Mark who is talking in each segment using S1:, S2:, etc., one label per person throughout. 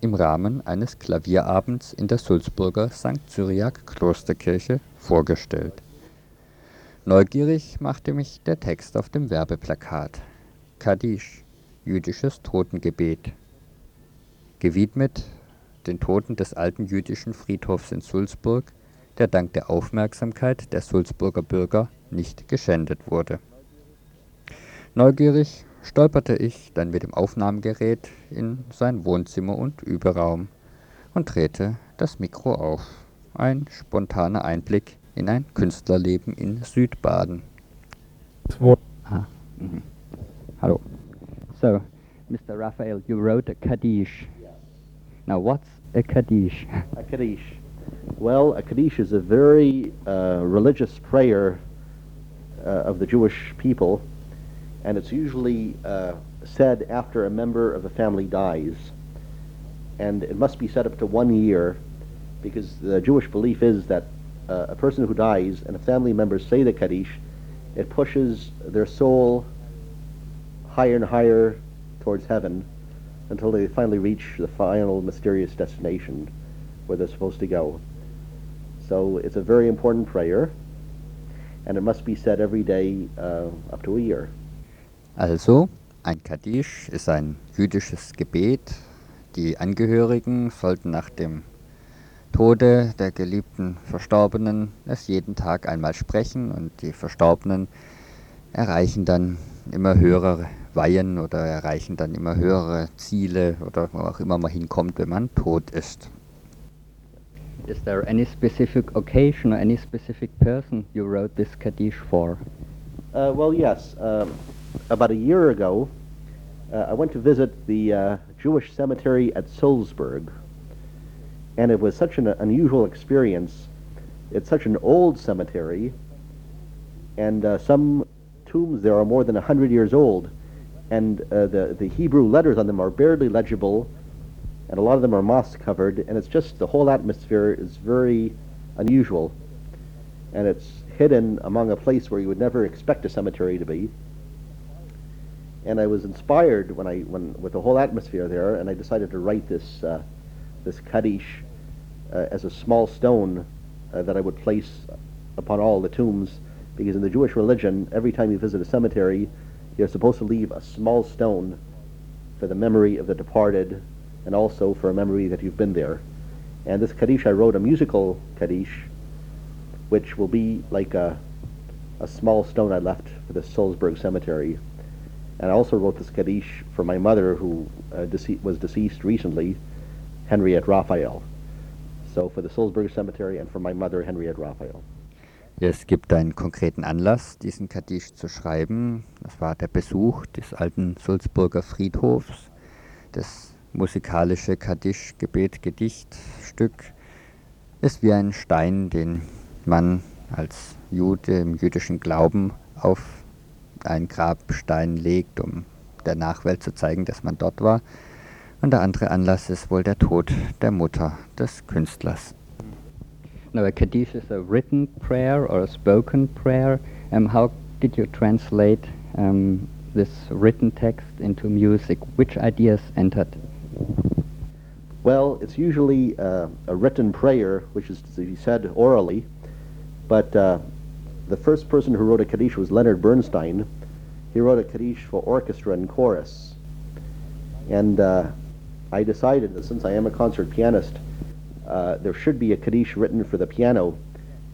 S1: im Rahmen eines Klavierabends in der Sulzburger St. Cyriak Klosterkirche vorgestellt. Neugierig machte mich der Text auf dem Werbeplakat. Kaddisch, jüdisches Totengebet. Gewidmet den Toten des alten jüdischen Friedhofs in Sulzburg, der dank der Aufmerksamkeit der Sulzburger Bürger nicht geschändet wurde. Neugierig stolperte ich dann mit dem Aufnahmegerät in sein Wohnzimmer und Überraum und drehte das Mikro auf. Ein spontaner Einblick in ein Künstlerleben in Südbaden. Ah, mhm. Hallo. So, Mr. Raphael, you wrote a Kaddish. Now, what's a Kaddish?
S2: A Kaddish. Well, a Kaddish is a very uh, religious prayer uh, of the Jewish people, and it's usually uh, said after a member of the family dies. And it must be said up to one year, because the Jewish belief is that uh, a person who dies and a family member say the Kaddish, it pushes their soul higher and higher towards heaven until they finally reach the final mysterious destination where they're supposed to go. So it's a very important prayer, and it must be said every day uh, up to a year.
S1: Also, ein Kaddish ist ein jüdisches Gebet. Die Angehörigen sollten nach dem Tode der geliebten Verstorbenen es jeden Tag einmal sprechen und die Verstorbenen erreichen dann immer höhere Weihen oder erreichen dann immer höhere Ziele oder wo auch immer man hinkommt, wenn man tot ist. Is there any specific occasion or any specific person you wrote this Kaddish for?
S2: Uh, well, yes. Um, about a year ago, uh, I went to visit the uh, Jewish cemetery at Sulzburg, and it was such an unusual experience. It's such an old cemetery, and uh, some tombs there are more than 100 years old, and uh, the, the Hebrew letters on them are barely legible, and a lot of them are moss covered, and it's just the whole atmosphere is very unusual, and it's hidden among a place where you would never expect a cemetery to be. And I was inspired when I when with the whole atmosphere there, and I decided to write this uh, this kaddish uh, as a small stone uh, that I would place upon all the tombs, because in the Jewish religion, every time you visit a cemetery, you're supposed to leave a small stone for the memory of the departed and also for a memory that you've been there. And this Kaddish, I wrote a musical Kaddish, which will be like a, a small stone I left for the Salzburg Cemetery. And I also wrote this Kaddish for my mother, who uh, dece- was deceased recently, Henriette Raphael. So for the Salzburg Cemetery and for my mother, Henriette Raphael.
S1: Es gibt einen konkreten Anlass, diesen Kaddish zu schreiben. Das war der Besuch des alten Sulzburger Friedhofs, des musikalische Kaddisch, Gebet, Gedichtstück ist wie ein Stein, den man als Jude im jüdischen Glauben auf einen Grabstein legt, um der Nachwelt zu zeigen, dass man dort war. Und der andere Anlass ist wohl der Tod der Mutter des Künstlers. Now, a Kaddish is a written prayer or a spoken prayer. Um, how did you translate um, this written text into music? Which ideas entered?
S2: Well, it's usually uh, a written prayer, which is to be said orally, but uh, the first person who wrote a Kaddish was Leonard Bernstein. He wrote a Kaddish for orchestra and chorus. And uh, I decided that since I am a concert pianist, uh, there should be a Kaddish written for the piano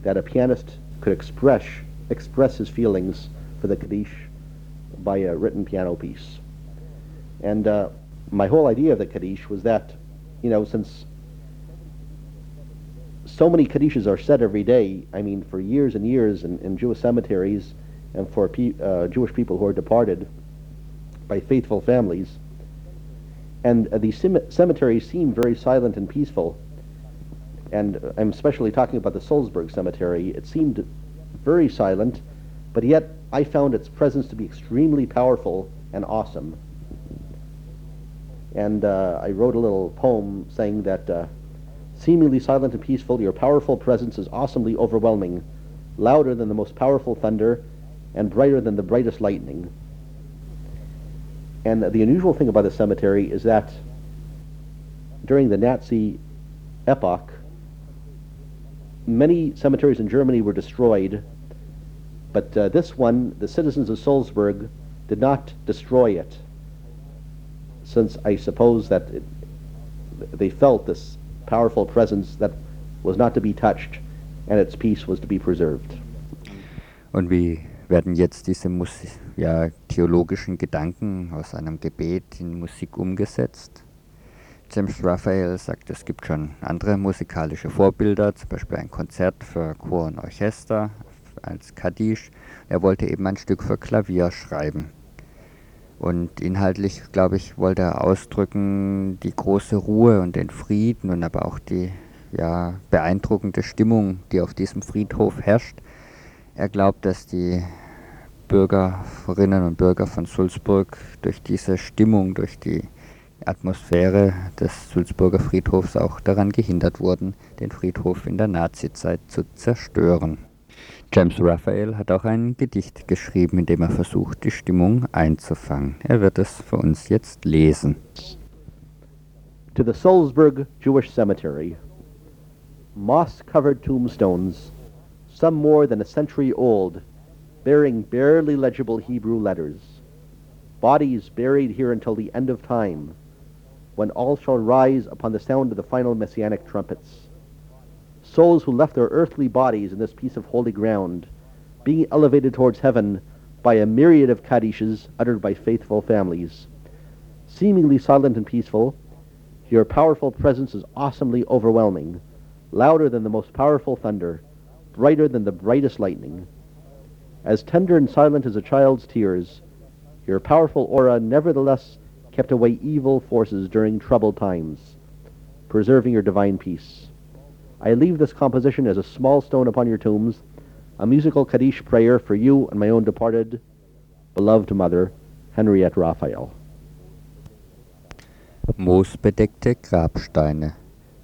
S2: that a pianist could express, express his feelings for the Kaddish by a written piano piece. And uh, my whole idea of the Kaddish was that, you know, since so many Kaddishes are said every day, I mean, for years and years in, in Jewish cemeteries and for pe- uh, Jewish people who are departed by faithful families. And uh, these cemeteries seem very silent and peaceful. And I'm especially talking about the Salzburg Cemetery. It seemed very silent, but yet I found its presence to be extremely powerful and awesome. And uh, I wrote a little poem saying that uh, seemingly silent and peaceful, your powerful presence is awesomely overwhelming, louder than the most powerful thunder, and brighter than the brightest lightning. And the unusual thing about the cemetery is that during the Nazi epoch, many cemeteries in Germany were destroyed, but uh, this one, the citizens of Salzburg did not destroy it, since I suppose that it, they felt this powerful presence that was not to be touched and its peace was to be preserved.
S1: Und wie werden jetzt diese Musi ja, theologischen Gedanken aus einem Gebet in Musik umgesetzt? James Raphael sagt, es gibt schon andere musikalische Vorbilder, zum Beispiel ein Konzert für Chor und Orchester als Kaddisch. Er wollte eben ein Stück für Klavier schreiben. Und inhaltlich, glaube ich, wollte er ausdrücken die große Ruhe und den Frieden und aber auch die ja, beeindruckende Stimmung, die auf diesem Friedhof herrscht. Er glaubt, dass die Bürgerinnen und Bürger von Sulzburg durch diese Stimmung, durch die Atmosphäre des Sulzburger Friedhofs auch daran gehindert wurden, den Friedhof in der Nazizeit zu zerstören. James Raphael hat auch ein Gedicht geschrieben, in dem er versucht, die Stimmung einzufangen. Er wird es für uns jetzt lesen.
S2: To the Salzburg Jewish Cemetery, moss-covered tombstones, some more than a century old, bearing barely legible Hebrew letters. Bodies buried here until the end of time, when all shall rise upon the sound of the final messianic trumpets. Souls who left their earthly bodies in this piece of holy ground, being elevated towards heaven by a myriad of kaddishes uttered by faithful families. Seemingly silent and peaceful, your powerful presence is awesomely overwhelming, louder than the most powerful thunder, brighter than the brightest lightning. As tender and silent as a child's tears, your powerful aura nevertheless kept away evil forces during troubled times, preserving your divine peace. I leave this composition as a small stone upon your tombs, a musical Kaddish prayer for you and my own departed, beloved mother, Henriette Raphael.
S1: Moosbedeckte Grabsteine,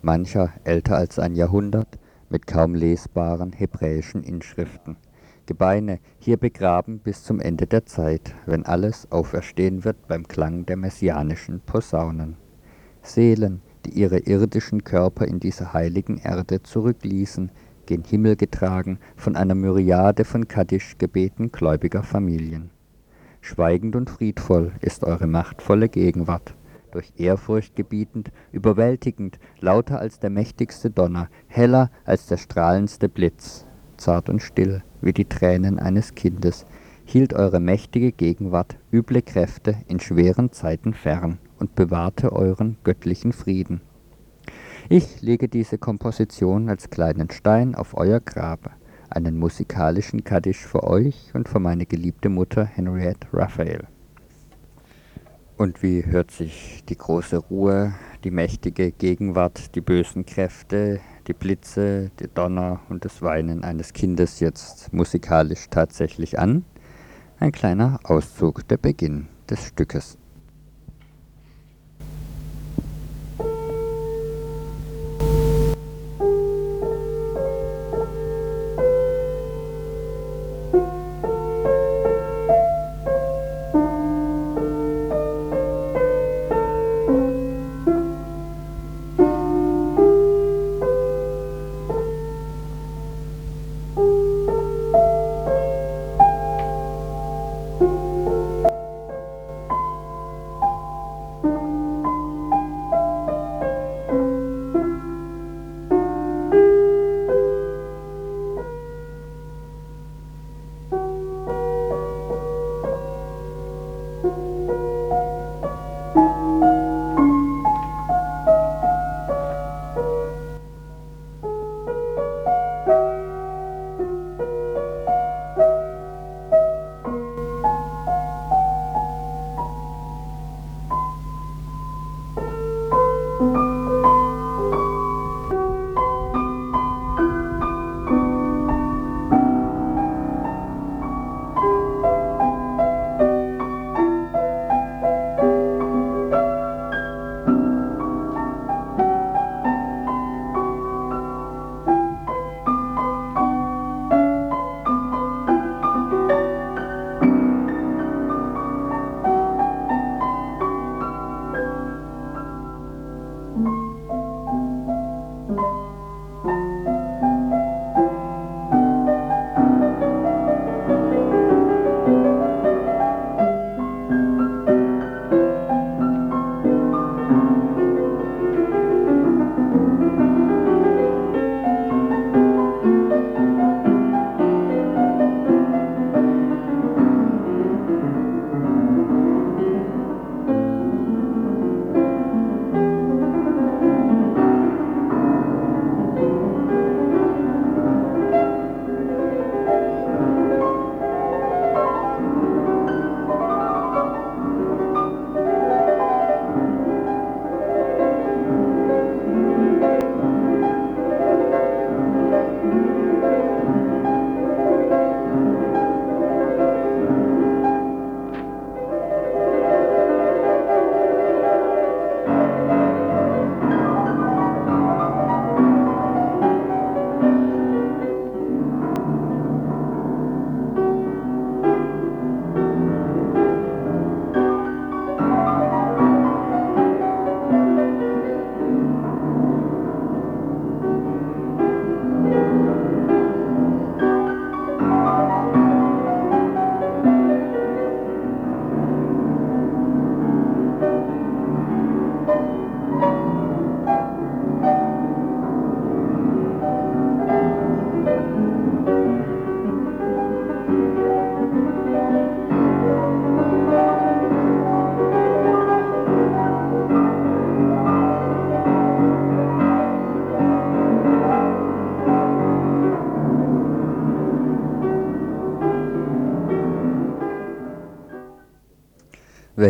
S1: mancher älter als ein Jahrhundert, mit kaum lesbaren hebräischen Inschriften. Gebeine hier begraben bis zum Ende der Zeit, wenn alles auferstehen wird beim Klang der messianischen Posaunen. Seelen, die ihre irdischen Körper in dieser heiligen Erde zurückließen, gen Himmel getragen von einer Myriade von Kaddisch-Gebeten gläubiger Familien. Schweigend und friedvoll ist eure machtvolle Gegenwart, durch Ehrfurcht gebietend, überwältigend, lauter als der mächtigste Donner, heller als der strahlendste Blitz, zart und still wie die Tränen eines Kindes, hielt eure mächtige Gegenwart üble Kräfte in schweren Zeiten fern und bewahrte euren göttlichen Frieden. Ich lege diese Komposition als kleinen Stein auf euer Grab, einen musikalischen Kaddisch für euch und für meine geliebte Mutter Henriette Raphael. Und wie hört sich die große Ruhe, die mächtige Gegenwart, die bösen Kräfte, die Blitze, die Donner und das Weinen eines Kindes jetzt musikalisch tatsächlich an? Ein kleiner Auszug, der Beginn des Stückes.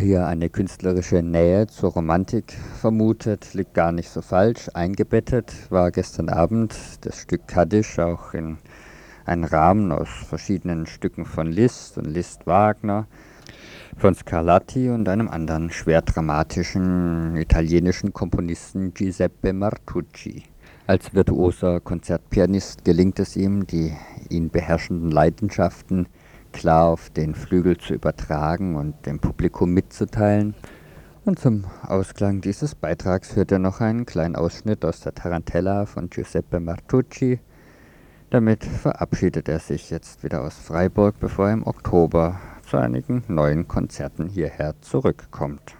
S1: Hier eine künstlerische Nähe zur Romantik vermutet, liegt gar nicht so falsch. Eingebettet war gestern Abend das Stück Kaddisch auch in einen Rahmen aus verschiedenen Stücken von Liszt und Liszt Wagner, von Scarlatti und einem anderen schwer dramatischen italienischen Komponisten Giuseppe Martucci. Als virtuoser Konzertpianist gelingt es ihm, die ihn beherrschenden Leidenschaften klar auf den Flügel zu übertragen und dem Publikum mitzuteilen. Und zum Ausklang dieses Beitrags hört er noch einen kleinen Ausschnitt aus der Tarantella von Giuseppe Martucci. Damit verabschiedet er sich jetzt wieder aus Freiburg, bevor er im Oktober zu einigen neuen Konzerten hierher zurückkommt.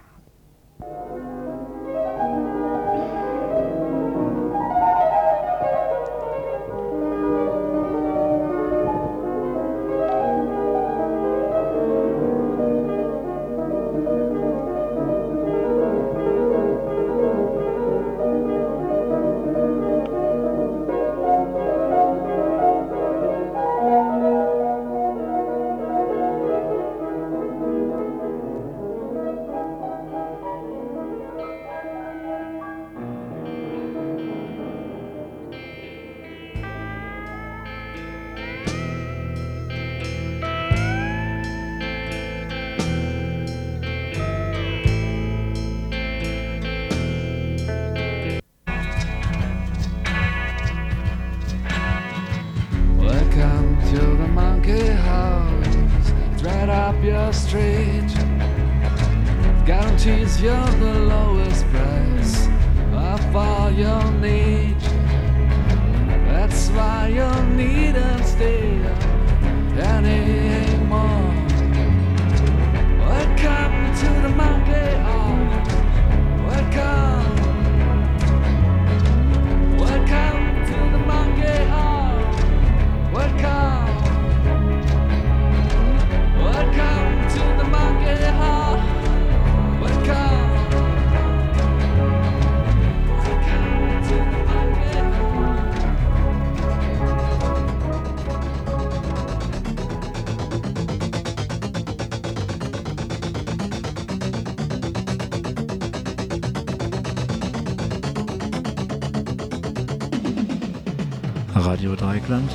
S3: Radio Dreikland.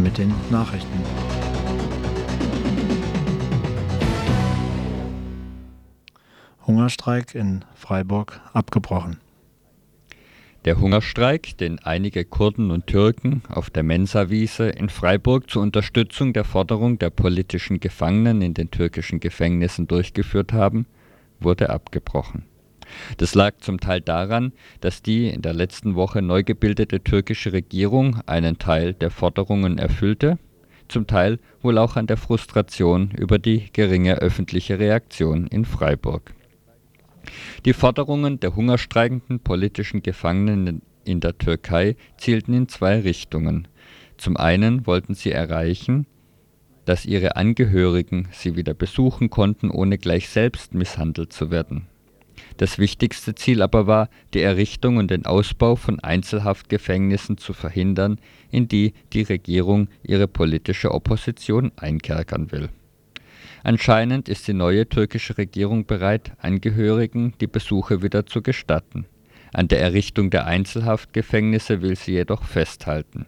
S3: Mit den Nachrichten. Hungerstreik in Freiburg abgebrochen.
S1: Der Hungerstreik, den einige Kurden und Türken auf der Mensa-Wiese in Freiburg zur Unterstützung der Forderung der politischen Gefangenen in den türkischen Gefängnissen durchgeführt haben, wurde abgebrochen. Das lag zum Teil daran, dass die in der letzten Woche neu gebildete türkische Regierung einen Teil der Forderungen erfüllte, zum Teil wohl auch an der Frustration über die geringe öffentliche Reaktion in Freiburg. Die Forderungen der hungerstreikenden politischen Gefangenen in der Türkei zielten in zwei Richtungen. Zum einen wollten sie erreichen dass ihre Angehörigen sie wieder besuchen konnten, ohne gleich selbst misshandelt zu werden. Das wichtigste Ziel aber war, die Errichtung und den Ausbau von Einzelhaftgefängnissen zu verhindern, in die die Regierung ihre politische Opposition einkerkern will. Anscheinend ist die neue türkische Regierung bereit, Angehörigen die Besuche wieder zu gestatten. An der Errichtung der Einzelhaftgefängnisse will sie jedoch festhalten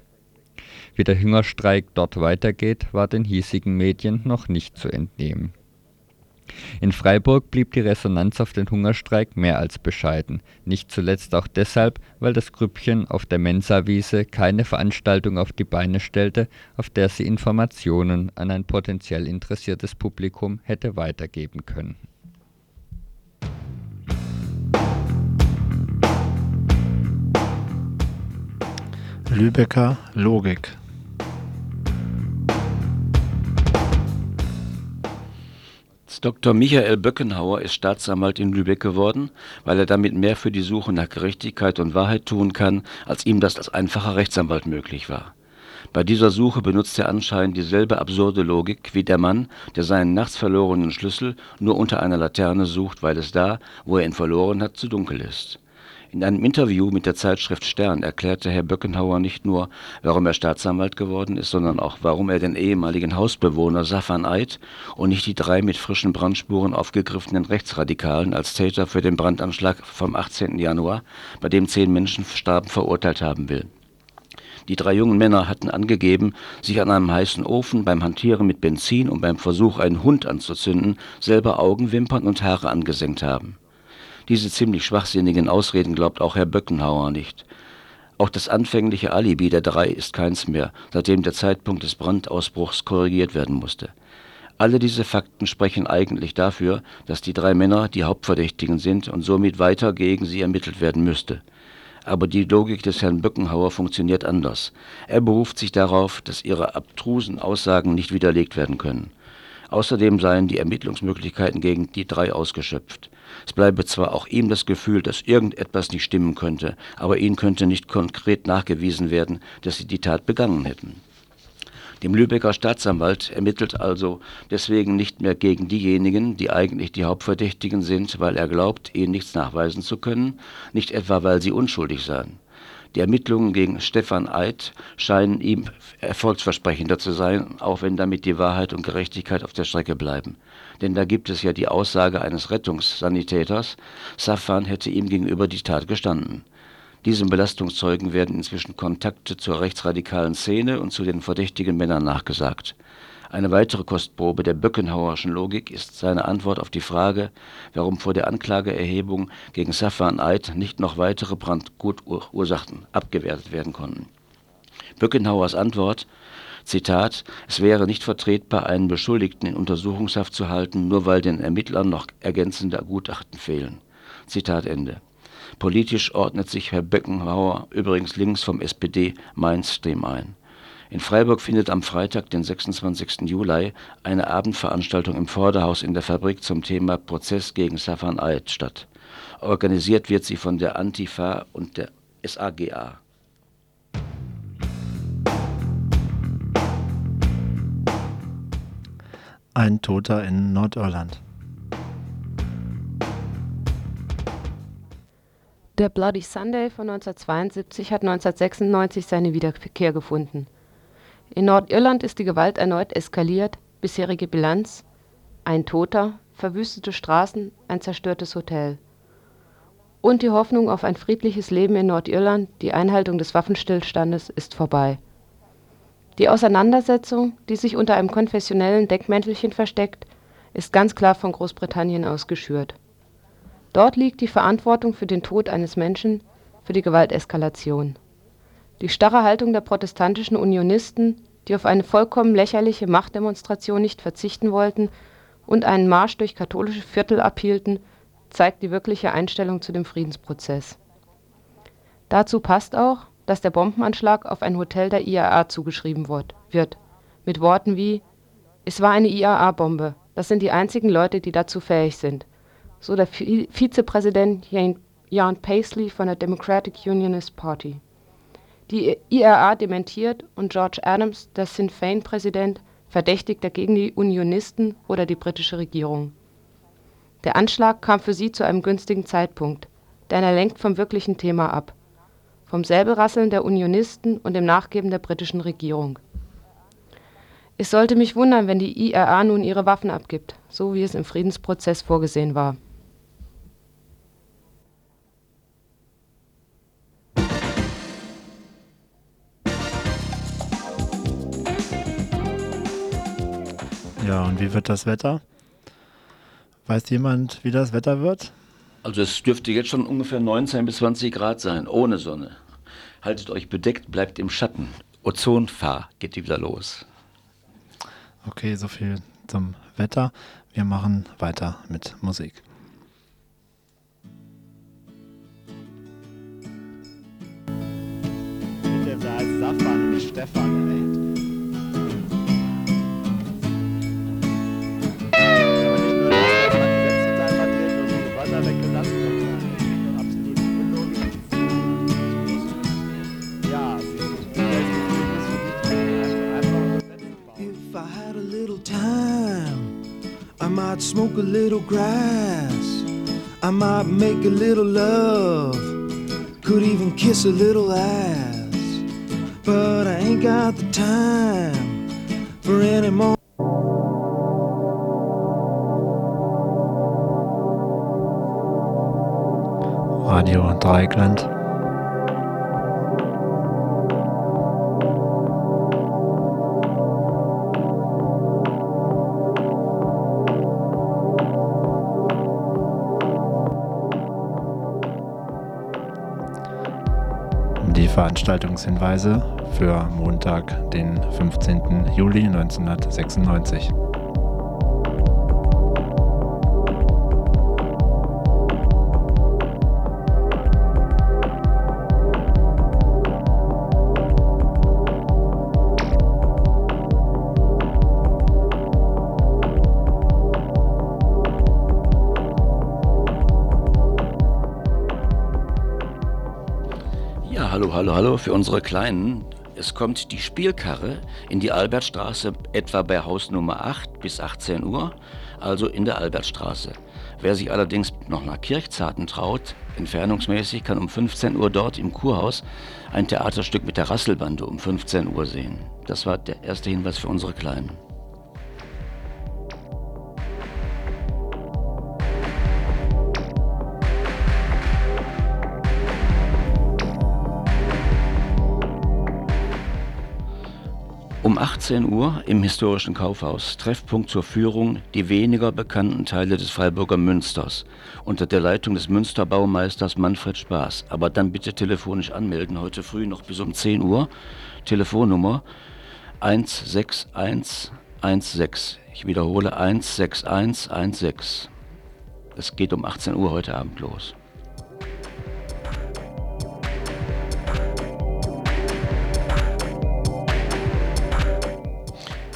S1: wie der Hungerstreik dort weitergeht, war den hiesigen Medien noch nicht zu entnehmen. In Freiburg blieb die Resonanz auf den Hungerstreik mehr als bescheiden, nicht zuletzt auch deshalb, weil das Grüppchen auf der Mensa-Wiese keine Veranstaltung auf die Beine stellte, auf der sie Informationen an ein potenziell interessiertes Publikum hätte weitergeben können.
S3: Lübecker Logik
S4: Dr. Michael Böckenhauer ist Staatsanwalt in Lübeck geworden, weil er damit mehr für die Suche nach Gerechtigkeit und Wahrheit tun kann, als ihm das als einfacher Rechtsanwalt möglich war. Bei dieser Suche benutzt er anscheinend dieselbe absurde Logik wie der Mann, der seinen nachts verlorenen Schlüssel nur unter einer Laterne sucht, weil es da, wo er ihn verloren hat, zu dunkel ist In einem Interview mit der Zeitschrift Stern erklärte Herr Böckenhauer nicht nur, warum er Staatsanwalt geworden ist, sondern auch, warum er den ehemaligen Hausbewohner Safan Eid und nicht die drei mit frischen Brandspuren aufgegriffenen Rechtsradikalen als Täter für den Brandanschlag vom 18. Januar, bei dem zehn Menschen starben, verurteilt haben will. Die drei jungen Männer hatten angegeben, sich an einem heißen Ofen beim Hantieren mit Benzin und beim Versuch, einen Hund anzuzünden, selber Augenwimpern und Haare angesenkt haben. Diese ziemlich schwachsinnigen Ausreden glaubt auch Herr Böckenhauer nicht. Auch das anfängliche Alibi der drei ist keins mehr, seitdem der Zeitpunkt des Brandausbruchs korrigiert werden musste. Alle diese Fakten sprechen eigentlich dafür, dass die drei Männer die Hauptverdächtigen sind und somit weiter gegen sie ermittelt werden müsste. Aber die Logik des Herrn Böckenhauer funktioniert anders. Er beruft sich darauf, dass ihre abtrusen Aussagen nicht widerlegt werden können. Außerdem seien die Ermittlungsmöglichkeiten gegen die drei ausgeschöpft. Es bleibe zwar auch ihm das Gefühl, dass irgendetwas nicht stimmen könnte, aber ihnen könnte nicht konkret nachgewiesen werden, dass sie die Tat begangen hätten. Dem Lübecker Staatsanwalt ermittelt also deswegen nicht mehr gegen diejenigen, die eigentlich die Hauptverdächtigen sind, weil er glaubt, ihnen nichts nachweisen zu können, nicht etwa weil sie unschuldig seien. Die Ermittlungen gegen Stefan Eid scheinen ihm erfolgsversprechender zu sein, auch wenn damit die Wahrheit und Gerechtigkeit auf der Strecke bleiben. Denn da gibt es ja die Aussage eines Rettungssanitäters, Safan hätte ihm gegenüber die Tat gestanden. Diesem Belastungszeugen werden inzwischen Kontakte zur rechtsradikalen Szene und zu den verdächtigen Männern nachgesagt. Eine weitere Kostprobe der Böckenhauerschen Logik ist seine Antwort auf die Frage, warum vor der Anklageerhebung gegen Safwan Eid nicht noch weitere Brandgutursachen abgewertet werden konnten. Böckenhauers Antwort Zitat, es wäre nicht vertretbar, einen Beschuldigten in Untersuchungshaft zu halten, nur weil den Ermittlern noch ergänzende Gutachten fehlen. Zitat Ende. Politisch ordnet sich Herr Böckenhauer übrigens links vom SPD-Mainstream ein. In Freiburg findet am Freitag, den 26. Juli, eine Abendveranstaltung im Vorderhaus in der Fabrik zum Thema Prozess gegen Safan Eid statt. Organisiert wird sie von der Antifa und der SAGA.
S3: Ein Toter in Nordirland.
S5: Der Bloody Sunday von 1972 hat 1996 seine Wiederkehr gefunden. In Nordirland ist die Gewalt erneut eskaliert, bisherige Bilanz: ein Toter, verwüstete Straßen, ein zerstörtes Hotel. Und die Hoffnung auf ein friedliches Leben in Nordirland, die Einhaltung des Waffenstillstandes, ist vorbei. Die Auseinandersetzung, die sich unter einem konfessionellen Deckmäntelchen versteckt, ist ganz klar von Großbritannien aus geschürt. Dort liegt die Verantwortung für den Tod eines Menschen, für die Gewalteskalation die starre Haltung der protestantischen Unionisten, die auf eine vollkommen lächerliche Machtdemonstration nicht verzichten wollten und einen Marsch durch katholische Viertel abhielten, zeigt die wirkliche Einstellung zu dem Friedensprozess. Dazu passt auch, dass der Bombenanschlag auf ein Hotel der IAA zugeschrieben wird, mit Worten wie „ Es war eine IAA-Bombe, das sind die einzigen Leute, die dazu fähig sind “, so der Vizepräsident Jan Paisley von der Democratic Unionist Party die IRA dementiert und George Adams, der Sinn Fein-Präsident, verdächtigt dagegen die Unionisten oder die britische Regierung. Der Anschlag kam für sie zu einem günstigen Zeitpunkt, denn er lenkt vom wirklichen Thema ab: vom Säbelrasseln der Unionisten und dem Nachgeben der britischen Regierung. Es sollte mich wundern, wenn die IRA nun ihre Waffen abgibt, so wie es im Friedensprozess vorgesehen war
S3: Ja, und wie wird das Wetter? Weiß jemand, wie das Wetter wird?
S4: Also es dürfte jetzt schon ungefähr 19 bis 20 Grad sein, ohne Sonne. Haltet euch bedeckt, bleibt im Schatten. Ozonfahr geht wieder los.
S3: Okay, so viel zum Wetter. Wir machen weiter mit Musik.
S6: Safan und Stefan, ey.
S7: Smoke a little grass. I might make a little love could even kiss a little ass. But I ain't got the time for any more.
S3: Radio Dreieckland. Veranstaltungshinweise für Montag, den 15. Juli 1996.
S4: hallo, hallo, hallo für unsere Kleinen. Es kommt die Spielkarre in die Albertstraße etwa bei Haus Nummer 8 bis 18 Uhr, also in der Albertstraße. Wer sich allerdings noch nach Kirchzarten traut, entfernungsmäßig, kann um 15 Uhr dort im Kurhaus ein Theaterstück mit der Rasselbande um 15 Uhr sehen. Das war der erste Hinweis für unsere Kleinen. Um 18 Uhr im historischen Kaufhaus Treffpunkt zur Führung die weniger bekannten Teile des Freiburger Münsters unter der Leitung des Münsterbaummeisters Manfred Spaß. Aber dann bitte telefonisch anmelden, heute früh noch bis um 10 Uhr. Telefonnummer 16116. Ich wiederhole 16116. Es geht um 18 Uhr heute Abend los.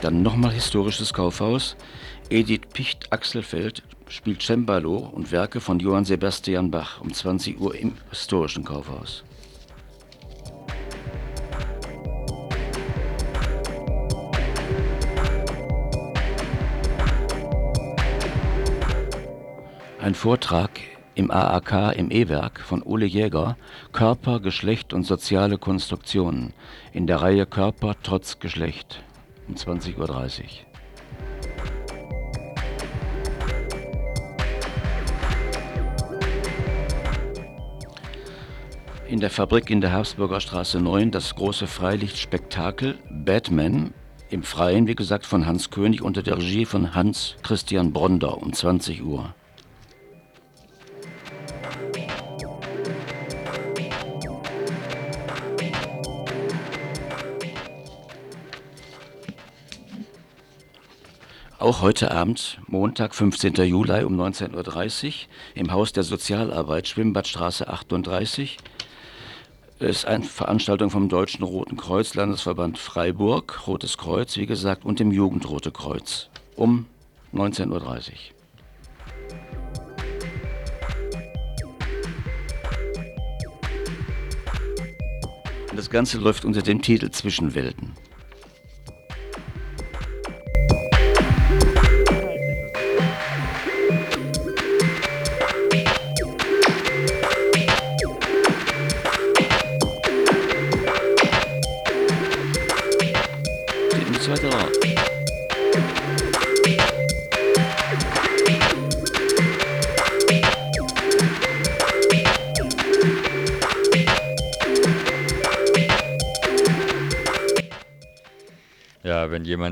S4: Dann nochmal historisches Kaufhaus. Edith Picht-Axelfeld spielt Cembalo und Werke von Johann Sebastian Bach um 20 Uhr im historischen Kaufhaus. Ein Vortrag im AAK im E-Werk von Ole Jäger Körper, Geschlecht und soziale Konstruktionen in der Reihe Körper trotz Geschlecht um 20.30 Uhr. In der Fabrik in der Habsburger Straße 9 das große Freilichtspektakel Batman im Freien, wie gesagt, von Hans König unter der Regie von Hans Christian Bronder um 20 Uhr. Auch heute Abend, Montag, 15. Juli um 19.30 Uhr im Haus der Sozialarbeit, Schwimmbadstraße 38, ist eine Veranstaltung vom Deutschen Roten Kreuz, Landesverband Freiburg, Rotes Kreuz, wie gesagt, und dem Jugendrote Kreuz um 19.30 Uhr. Das Ganze läuft unter dem Titel Zwischenwelten.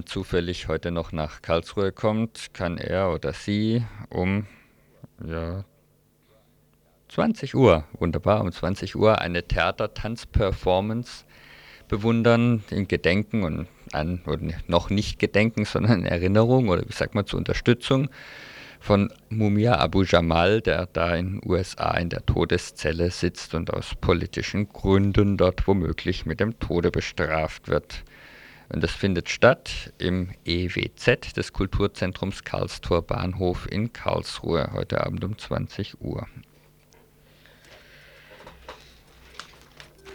S1: Zufällig heute noch nach Karlsruhe kommt, kann er oder sie um ja, 20 Uhr, wunderbar, um 20 Uhr eine Theatertanzperformance bewundern, in Gedenken und an, oder noch nicht Gedenken, sondern in Erinnerung oder wie sagt man, zur Unterstützung von Mumia Abu Jamal, der da in den USA in der Todeszelle sitzt und aus politischen Gründen dort womöglich mit dem Tode bestraft wird. Und das findet statt im EWZ des Kulturzentrums Karlstor Bahnhof in Karlsruhe heute Abend um 20 Uhr.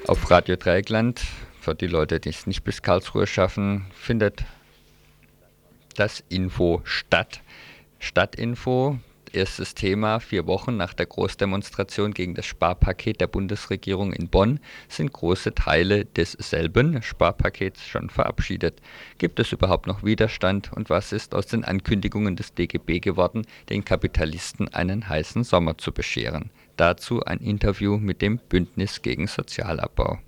S1: Auf Radio Dreieckland, für die Leute, die es nicht bis Karlsruhe schaffen, findet das Info statt. Stadtinfo erstes Thema vier Wochen nach der Großdemonstration gegen das Sparpaket der Bundesregierung in Bonn sind große Teile desselben Sparpakets schon verabschiedet. Gibt es überhaupt noch Widerstand und was ist aus den Ankündigungen des DGB geworden, den Kapitalisten einen heißen Sommer zu bescheren? Dazu ein Interview mit dem Bündnis gegen Sozialabbau.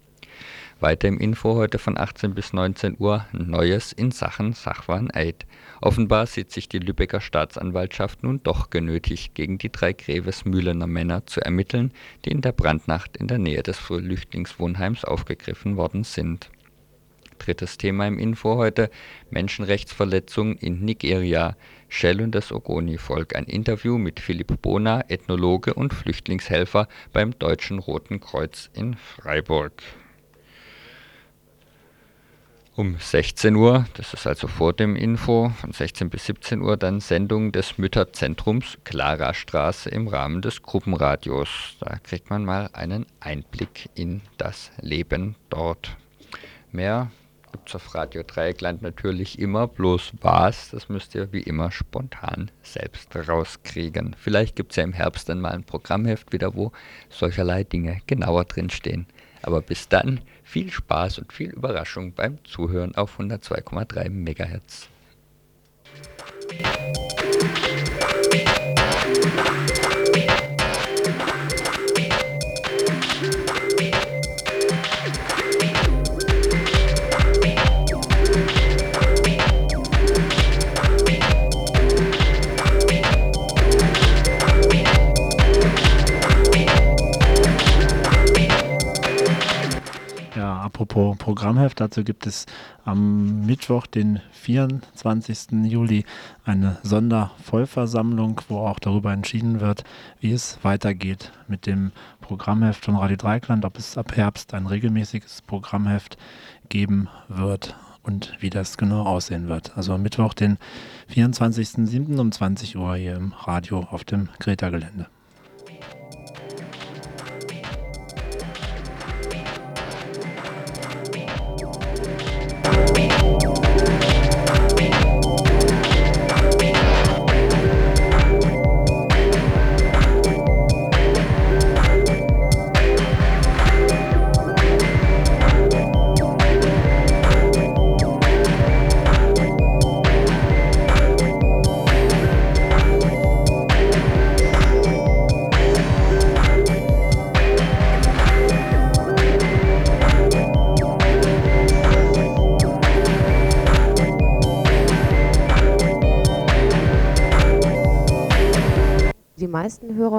S1: Weiter im Info heute von 18 bis 19 Uhr Neues in Sachen Sachwarn-Eid. Offenbar sieht sich die Lübecker Staatsanwaltschaft nun doch genötigt, gegen die drei Grevesmühlener Männer zu ermitteln, die in der Brandnacht in der Nähe des Flüchtlingswohnheims aufgegriffen worden sind. Drittes Thema im Info heute: Menschenrechtsverletzungen in Nigeria. Shell und das Ogoni-Volk. Ein Interview mit Philipp Bona, Ethnologe und Flüchtlingshelfer beim Deutschen Roten Kreuz in Freiburg um 16 Uhr, das ist also vor dem Info, von 16 bis 17 Uhr dann Sendung des Mütterzentrums Clara Straße im Rahmen des Gruppenradios. Da kriegt man mal einen Einblick in das Leben dort. Mehr gibt es auf Radio Dreieckland natürlich immer, bloß was, das müsst ihr wie immer spontan selbst rauskriegen. Vielleicht gibt es ja im Herbst dann mal ein Programmheft wieder, wo solcherlei Dinge genauer drinstehen. Aber bis dann viel Spaß und viel Überraschung beim Zuhören auf 102,3 MHz.
S3: Apropos Programmheft, dazu gibt es am Mittwoch, den 24. Juli, eine Sondervollversammlung, wo auch darüber entschieden wird, wie es weitergeht mit dem Programmheft von Radio Dreikland, ob es ab Herbst ein regelmäßiges Programmheft geben wird und wie das genau aussehen wird. Also am Mittwoch, den 24.07. um 20 Uhr hier im Radio auf dem Greta-Gelände.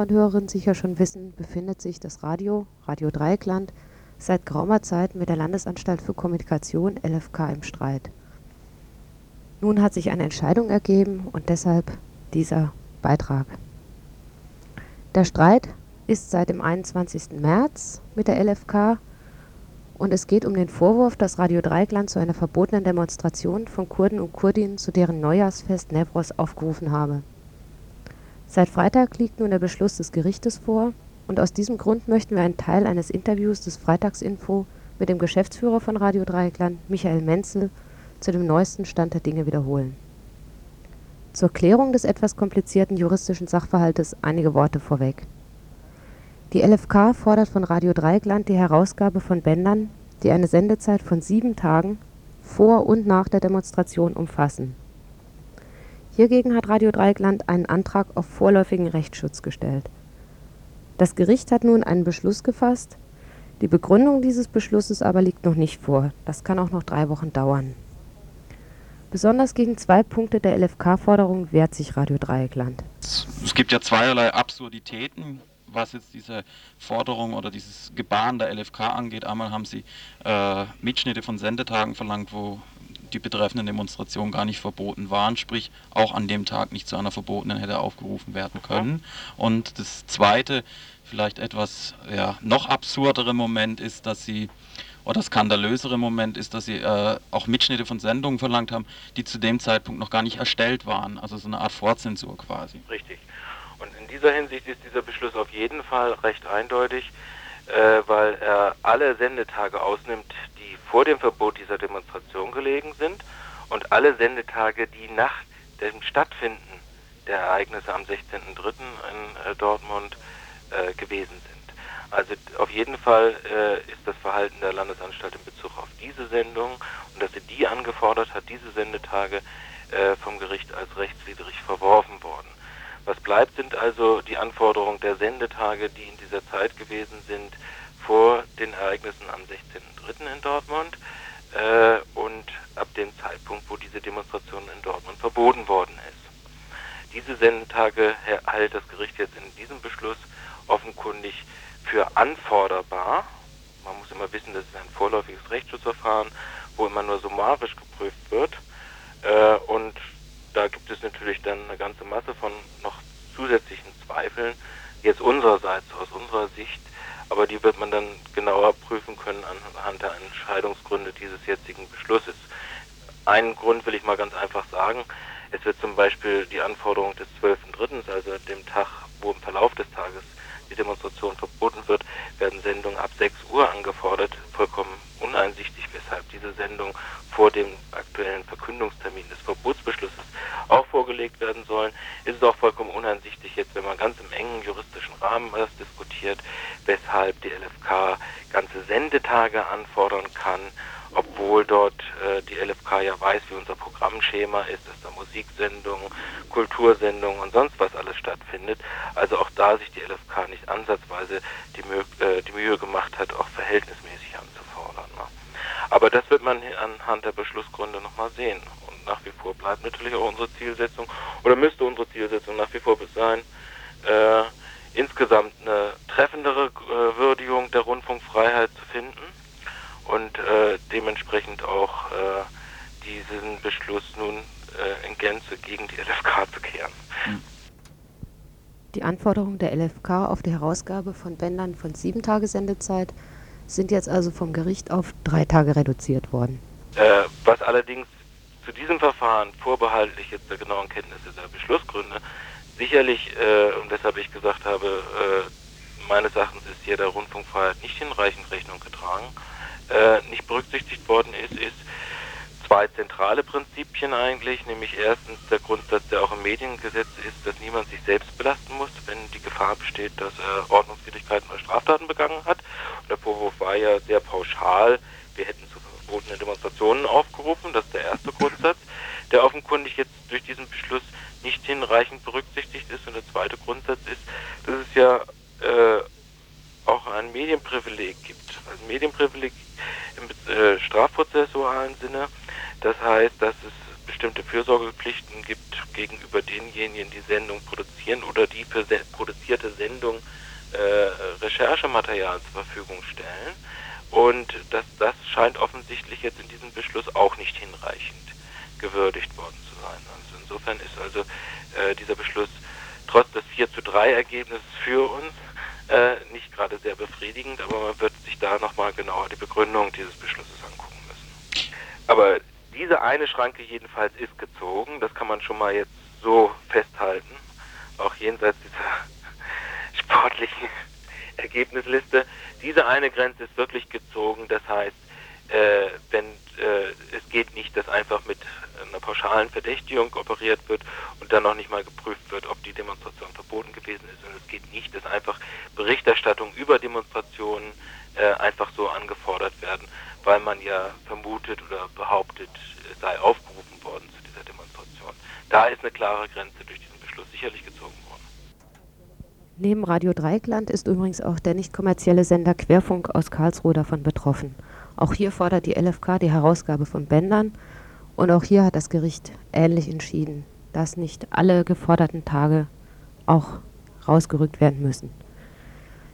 S5: Und Hörerinnen sicher schon wissen, befindet sich das Radio, Radio Dreieckland, seit geraumer Zeit mit der Landesanstalt für Kommunikation LFK im Streit. Nun hat sich eine Entscheidung ergeben und deshalb dieser Beitrag. Der Streit ist seit dem 21. März mit der LFK und es geht um den Vorwurf, dass Radio Dreieckland zu einer verbotenen Demonstration von Kurden und Kurdinnen zu deren Neujahrsfest Nevros aufgerufen habe. Seit Freitag liegt nun der Beschluss des Gerichtes vor und aus diesem Grund möchten wir einen Teil eines Interviews des Freitagsinfo mit dem Geschäftsführer von Radio Dreieckland, Michael Menzel, zu dem neuesten Stand der Dinge wiederholen. Zur Klärung des etwas komplizierten juristischen Sachverhaltes einige Worte vorweg. Die LFK fordert von Radio Dreieckland die Herausgabe von Bändern, die eine Sendezeit von sieben Tagen vor und nach der Demonstration umfassen Hiergegen hat Radio Dreieckland einen Antrag auf vorläufigen Rechtsschutz gestellt. Das Gericht hat nun einen Beschluss gefasst, die Begründung dieses Beschlusses aber liegt noch nicht vor. Das kann auch noch drei Wochen dauern. Besonders gegen zwei Punkte der LFK-Forderung wehrt sich Radio Dreieckland.
S8: Es gibt ja zweierlei Absurditäten, was jetzt diese Forderung oder dieses Gebaren der LFK angeht. Einmal haben sie äh, Mitschnitte von Sendetagen verlangt, wo die betreffenden Demonstrationen gar nicht verboten waren, sprich auch an dem Tag nicht zu einer verbotenen hätte aufgerufen werden können. Und das zweite, vielleicht etwas ja, noch absurdere Moment ist, dass sie oder skandalösere Moment ist, dass sie äh, auch Mitschnitte von Sendungen verlangt haben, die zu dem Zeitpunkt noch gar nicht erstellt waren. Also so eine Art Vorzensur quasi.
S9: Richtig. Und in dieser Hinsicht ist dieser Beschluss auf jeden Fall recht eindeutig, äh, weil er alle Sendetage ausnimmt, vor dem Verbot dieser Demonstration gelegen sind und alle Sendetage, die nach dem Stattfinden der Ereignisse am 16.03. in äh, Dortmund äh, gewesen sind. Also auf jeden Fall äh, ist das Verhalten der Landesanstalt in Bezug auf diese Sendung und dass sie die angefordert hat, diese Sendetage äh, vom Gericht als rechtswidrig verworfen worden. Was bleibt, sind also die Anforderungen der Sendetage, die in dieser Zeit gewesen sind, vor den Ereignissen am 16.03. in Dortmund äh, und ab dem Zeitpunkt, wo diese Demonstration in Dortmund verboten worden ist. Diese Sendetage hält das Gericht jetzt in diesem Beschluss offenkundig für anforderbar. Man muss immer wissen, das ist ein vorläufiges Rechtsschutzverfahren, wo immer nur summarisch geprüft wird. Äh, und da gibt es natürlich dann eine ganze Masse von noch zusätzlichen Zweifeln, jetzt unsererseits, aus unserer Sicht, aber die wird man dann genauer prüfen können anhand der Entscheidungsgründe dieses jetzigen Beschlusses. Einen Grund will ich mal ganz einfach sagen. Es wird zum Beispiel die Anforderung des 12.3., also dem Tag, wo im Verlauf des Tages die Demonstration verboten wird, werden Sendungen ab 6 Uhr angefordert. Vollkommen uneinsichtig, weshalb diese Sendung vor dem aktuellen Verkündungstermin des Verbotsbeschlusses auch vorgelegt werden sollen. Ist es auch vollkommen uneinsichtig jetzt, wenn man ganz im engen juristischen Rahmen das diskutiert, weshalb die LFK ganze Sendetage anfordern kann, obwohl dort äh, die LFK ja weiß, wie unser Programmschema ist, dass da Musiksendungen, Kultursendungen und sonst was alles stattfindet. Also auch da sich die LFK nicht ansatzweise die, Mö äh, die Mühe gemacht hat, auch verhältnismäßig anzufordern. Ne? Aber das wird man anhand der Beschlussgründe nochmal sehen. Und nach wie vor bleibt natürlich auch unsere Zielsetzung, oder müsste unsere Zielsetzung nach wie vor sein, äh, insgesamt eine treffendere äh, Würdigung der Rundfunkfreiheit zu finden und äh, dementsprechend auch äh, diesen Beschluss nun äh, in Gänze gegen die LFK zu kehren. Hm.
S5: Die Anforderungen der LFK auf die Herausgabe von Bändern von sieben Tage Sendezeit sind jetzt also vom Gericht auf drei Tage reduziert worden.
S9: Äh, was allerdings zu diesem Verfahren vorbehaltlich jetzt der genauen Kenntnisse der Beschlussgründe sicherlich, äh, und weshalb ich gesagt habe, äh, meines Erachtens ist hier der Rundfunkfreiheit nicht hinreichend Rechnung getragen, äh, nicht berücksichtigt worden ist, ist zwei zentrale Prinzipien eigentlich, nämlich erstens der Grundsatz, der auch im Mediengesetz ist, dass niemand sich selbst belasten muss, wenn die Gefahr besteht, dass er Ordnungswidrigkeiten oder Straftaten begangen hat. Und der Vorwurf war ja sehr pauschal, wir hätten zu verbotenen Demonstrationen aufgerufen, das ist der erste Grundsatz, der offenkundig jetzt durch diesen Beschluss nicht hinreichend berücksichtigt ist. Und der zweite Grundsatz ist, dass es ja äh, auch ein Medienprivileg gibt. Also Medienprivileg im äh, strafprozessualen Sinne. Das heißt, dass es bestimmte Fürsorgepflichten gibt gegenüber denjenigen, die Sendung produzieren oder die für se produzierte Sendung äh, Recherchematerial zur Verfügung stellen. Und das, das scheint offensichtlich jetzt in diesem Beschluss auch nicht hinreichend gewürdigt worden zu sein. Also insofern ist also äh, dieser Beschluss trotz des 4 zu 3 Ergebnisses für uns äh, nicht gerade sehr befriedigend, aber man wird sich da nochmal genauer die Begründung dieses Beschlusses angucken müssen. Aber diese eine Schranke jedenfalls ist gezogen, das kann man schon mal jetzt so festhalten, auch jenseits dieser sportlichen Ergebnisliste. Diese eine Grenze ist wirklich gezogen, das heißt, äh, wenn äh, es geht nicht, dass einfach mit einer pauschalen Verdächtigung operiert wird und dann noch nicht mal geprüft wird, ob die Demonstration verboten gewesen ist. Und es geht nicht, dass einfach Berichterstattung über Demonstrationen äh, einfach so angefordert werden, weil man ja vermutet oder behauptet, es sei aufgerufen worden zu dieser Demonstration. Da ist eine klare Grenze durch diesen Beschluss sicherlich gezogen worden.
S5: Neben Radio Dreikland ist übrigens auch der nicht kommerzielle Sender Querfunk aus Karlsruhe davon betroffen. Auch hier fordert die LFK die Herausgabe von Bändern und auch hier hat das Gericht ähnlich entschieden, dass nicht alle geforderten Tage auch rausgerückt werden müssen.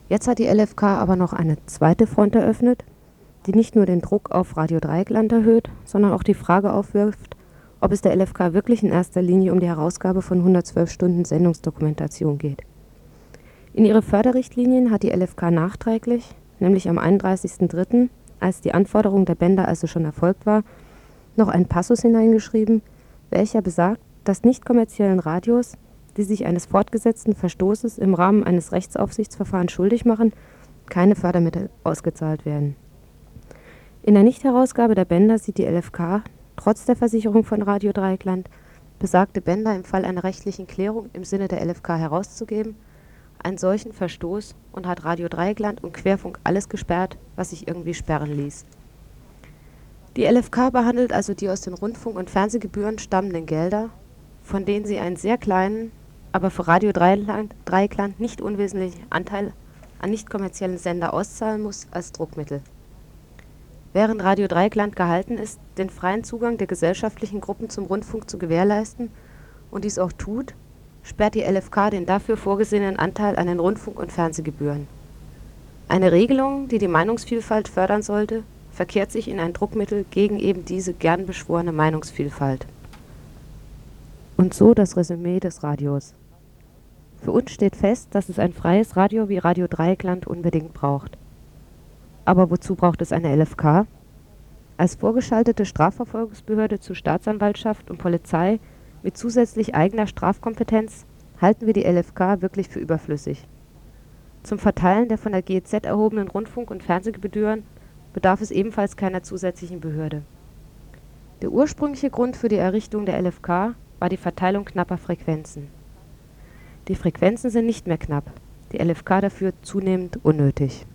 S5: Jetzt hat die LFK aber noch eine zweite Front eröffnet, die nicht nur den Druck auf Radio Dreieckland erhöht, sondern auch die Frage aufwirft, ob es der LFK wirklich in erster Linie um die Herausgabe von 112 Stunden Sendungsdokumentation geht. In ihre Förderrichtlinien hat die LFK nachträglich, nämlich am 31.03., als die Anforderung der Bänder also schon erfolgt war, noch einen Passus hineingeschrieben, welcher besagt, dass nicht kommerziellen Radios, die sich eines fortgesetzten Verstoßes im Rahmen eines Rechtsaufsichtsverfahrens schuldig machen, keine Fördermittel ausgezahlt werden. In der Nichtherausgabe der Bänder sieht die LFK trotz der Versicherung von Radio Dreieckland besagte Bänder im Fall einer rechtlichen Klärung im Sinne der LFK herauszugeben, einen solchen Verstoß und hat Radio Dreieckland und Querfunk alles gesperrt, was sich irgendwie sperren ließ. Die LFK behandelt also die aus den Rundfunk und Fernsehgebühren stammenden Gelder, von denen sie einen sehr kleinen, aber für Radio Dreieckland nicht unwesentlichen Anteil an nicht-kommerziellen Sender auszahlen muss, als Druckmittel. Während Radio Dreieckland gehalten ist, den freien Zugang der gesellschaftlichen Gruppen zum Rundfunk zu gewährleisten und dies auch tut, sperrt die LFK den dafür vorgesehenen Anteil an den Rundfunk und Fernsehgebühren. Eine Regelung, die die Meinungsvielfalt fördern sollte, verkehrt sich in ein Druckmittel gegen eben diese gern beschworene Meinungsvielfalt. Und so das Resümee des Radios. Für uns steht fest, dass es ein freies Radio wie Radio Dreieckland unbedingt braucht. Aber wozu braucht es eine LFK? Als vorgeschaltete Strafverfolgungsbehörde zu Staatsanwaltschaft und Polizei mit zusätzlich eigener Strafkompetenz halten wir die LFK wirklich für überflüssig. Zum Verteilen der von der GEZ erhobenen Rundfunk- und Fernsehgebühren bedarf es ebenfalls keiner zusätzlichen Behörde. Der ursprüngliche Grund für die Errichtung der LFK war die Verteilung knapper Frequenzen. Die Frequenzen sind nicht mehr knapp, die LFK dafür zunehmend unnötig